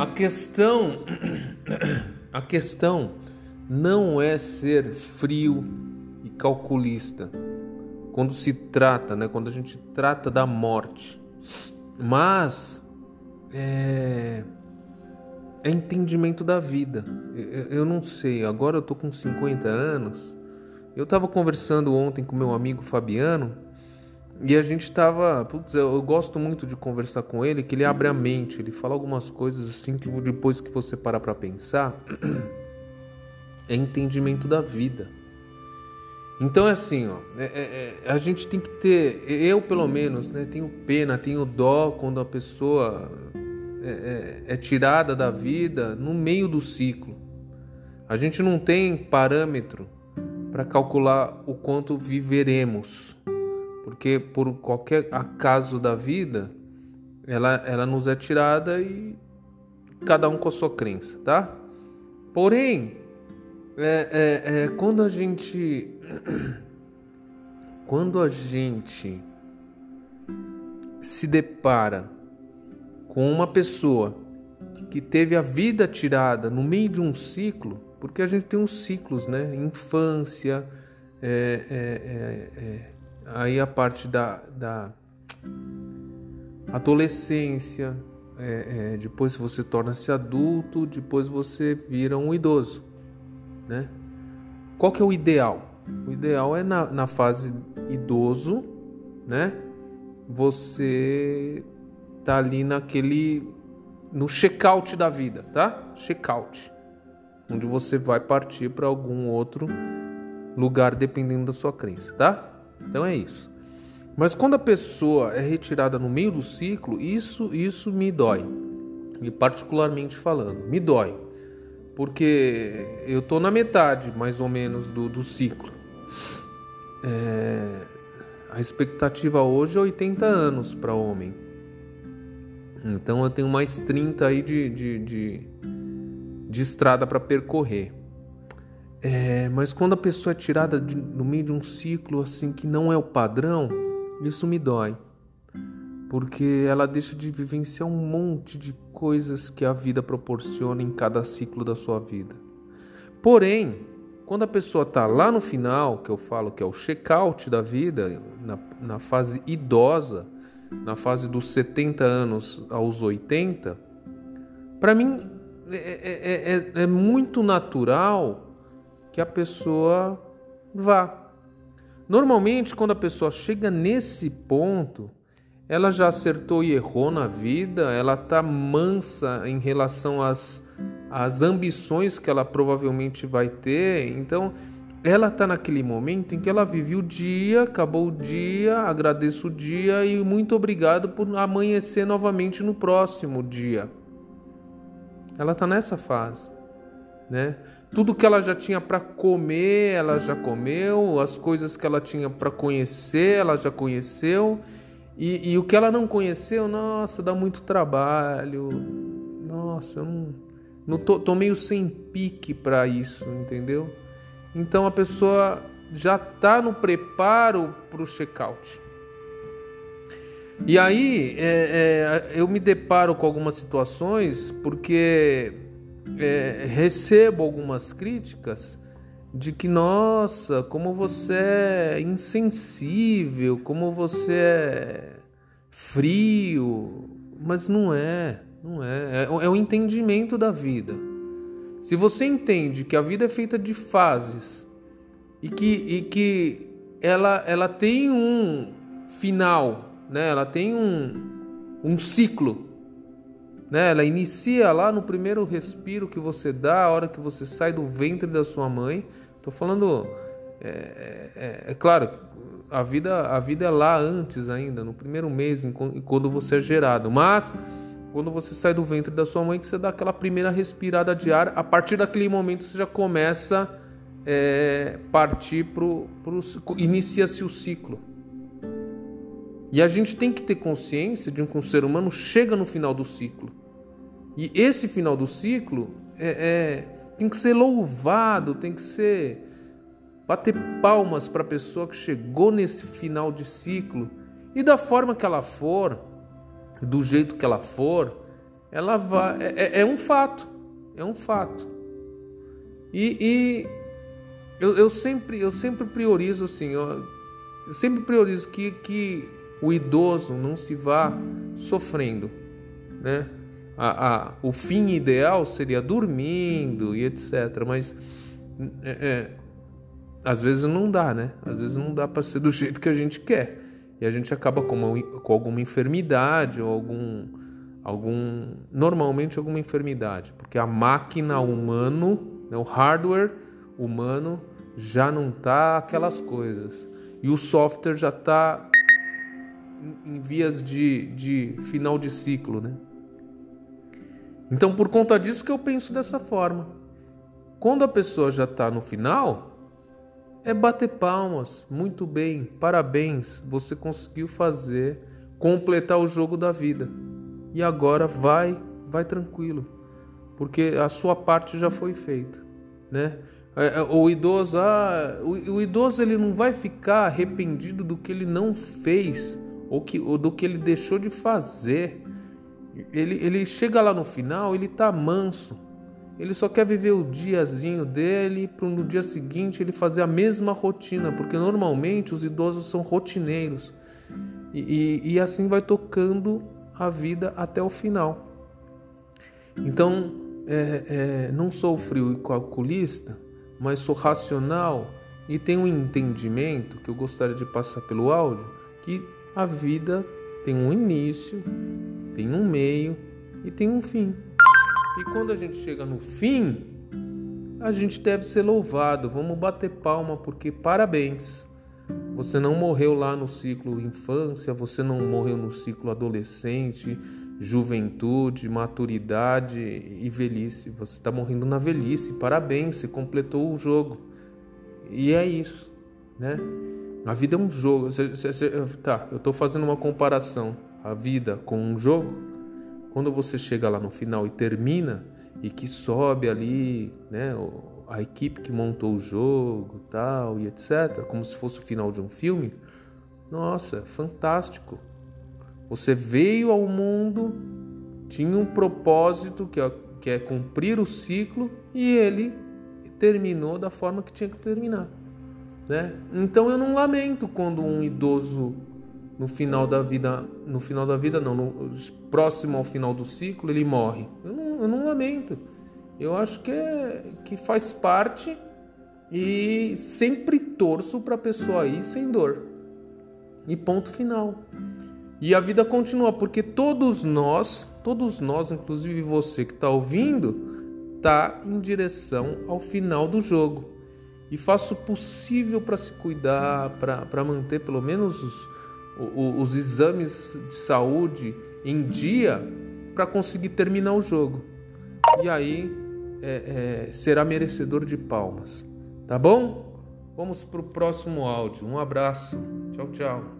A questão, a questão não é ser frio e calculista quando se trata, né, quando a gente trata da morte, mas é, é entendimento da vida. Eu, eu não sei, agora eu tô com 50 anos. Eu estava conversando ontem com meu amigo Fabiano e a gente tava. Putz, eu gosto muito de conversar com ele, que ele abre a mente, ele fala algumas coisas assim que depois que você para pensar, é entendimento da vida. Então é assim, ó, é, é, é, a gente tem que ter, eu pelo menos, né, tenho pena, tenho dó quando a pessoa é, é, é tirada da vida no meio do ciclo. A gente não tem parâmetro para calcular o quanto viveremos porque por qualquer acaso da vida, ela, ela nos é tirada e cada um com a sua crença, tá? Porém, é, é, é, quando a gente. Quando a gente se depara com uma pessoa que teve a vida tirada no meio de um ciclo, porque a gente tem uns ciclos, né? Infância, é, é, é, é aí a parte da, da adolescência, é, é, depois você torna-se adulto, depois você vira um idoso, né? Qual que é o ideal? O ideal é na, na fase idoso, né? Você tá ali naquele no check-out da vida, tá? Check-out, onde você vai partir para algum outro lugar dependendo da sua crença, tá? Então é isso. Mas quando a pessoa é retirada no meio do ciclo, isso isso me dói. E particularmente falando, me dói. Porque eu tô na metade, mais ou menos, do, do ciclo. É, a expectativa hoje é 80 anos para homem. Então eu tenho mais 30 aí de, de, de, de estrada para percorrer. É, mas quando a pessoa é tirada de, no meio de um ciclo assim que não é o padrão, isso me dói. Porque ela deixa de vivenciar um monte de coisas que a vida proporciona em cada ciclo da sua vida. Porém, quando a pessoa está lá no final, que eu falo que é o check-out da vida, na, na fase idosa, na fase dos 70 anos aos 80, para mim é, é, é, é muito natural que a pessoa vá. Normalmente, quando a pessoa chega nesse ponto, ela já acertou e errou na vida, ela tá mansa em relação às, às ambições que ela provavelmente vai ter. Então, ela tá naquele momento em que ela vive o dia, acabou o dia, agradeço o dia e muito obrigado por amanhecer novamente no próximo dia. Ela tá nessa fase, né? Tudo que ela já tinha para comer, ela já comeu, as coisas que ela tinha para conhecer, ela já conheceu. E, e, o que ela não conheceu, nossa, dá muito trabalho. Nossa, eu não, não tô, tô meio sem pique para isso, entendeu? Então a pessoa já está no preparo para o check-out. E aí é, é, eu me deparo com algumas situações porque é, recebo algumas críticas de que, nossa, como você é insensível, como você é frio. Mas não é, não é. É, é o entendimento da vida. Se você entende que a vida é feita de fases e que, e que ela, ela tem um final, né? ela tem um, um ciclo né? Ela inicia lá no primeiro respiro que você dá, a hora que você sai do ventre da sua mãe. Estou falando, é, é, é, é, claro, a vida, a vida é lá antes ainda, no primeiro mês, quando você é gerado. Mas quando você sai do ventre da sua mãe, que você dá aquela primeira respirada de ar, a partir daquele momento você já começa é, partir para o. inicia-se o ciclo. E a gente tem que ter consciência de que um ser humano chega no final do ciclo. E esse final do ciclo é, é, tem que ser louvado, tem que ser bater palmas para a pessoa que chegou nesse final de ciclo e da forma que ela for, do jeito que ela for, ela vai. É, é, é um fato. É um fato. E, e eu, eu, sempre, eu sempre priorizo assim, eu, eu sempre priorizo que, que o idoso não se vá sofrendo, né? A, a, o fim ideal seria dormindo e etc. Mas é, é, às vezes não dá, né? Às vezes não dá para ser do jeito que a gente quer. E a gente acaba com, uma, com alguma enfermidade ou algum, algum. Normalmente alguma enfermidade. Porque a máquina humano, né, o hardware humano, já não tá aquelas coisas. E o software já está em, em vias de, de final de ciclo, né? Então, por conta disso que eu penso dessa forma. Quando a pessoa já está no final, é bater palmas, muito bem, parabéns, você conseguiu fazer, completar o jogo da vida. E agora vai, vai tranquilo, porque a sua parte já foi feita, né? É, é, o idoso, ah, o, idoso ele não vai ficar arrependido do que ele não fez ou, que, ou do que ele deixou de fazer. Ele, ele chega lá no final, ele tá manso. Ele só quer viver o diazinho dele para no dia seguinte ele fazer a mesma rotina, porque normalmente os idosos são rotineiros. E, e, e assim vai tocando a vida até o final. Então, é, é, não sou frio e calculista, mas sou racional e tenho um entendimento que eu gostaria de passar pelo áudio que a vida tem um início, tem um meio e tem um fim. E quando a gente chega no fim, a gente deve ser louvado. Vamos bater palma porque parabéns. Você não morreu lá no ciclo infância, você não morreu no ciclo adolescente, juventude, maturidade e velhice. Você está morrendo na velhice. Parabéns, você completou o jogo. E é isso, né? A vida é um jogo. tá, eu estou fazendo uma comparação. A vida com um jogo. Quando você chega lá no final e termina e que sobe ali, né? A equipe que montou o jogo, tal e etc, como se fosse o final de um filme. Nossa, fantástico você veio ao mundo, tinha um propósito que é, que é cumprir o ciclo e ele terminou da forma que tinha que terminar. Né? Então eu não lamento quando um idoso no final da vida, no final da vida não, no, próximo ao final do ciclo ele morre. Eu não, eu não lamento. Eu acho que, é, que faz parte e sempre torço para a pessoa ir sem dor. E ponto final. E a vida continua, porque todos nós, todos nós, inclusive você que está ouvindo, está em direção ao final do jogo. E faço o possível para se cuidar, para manter pelo menos os, os exames de saúde em dia para conseguir terminar o jogo. E aí é, é, será merecedor de palmas. Tá bom? Vamos para o próximo áudio. Um abraço. Tchau, tchau.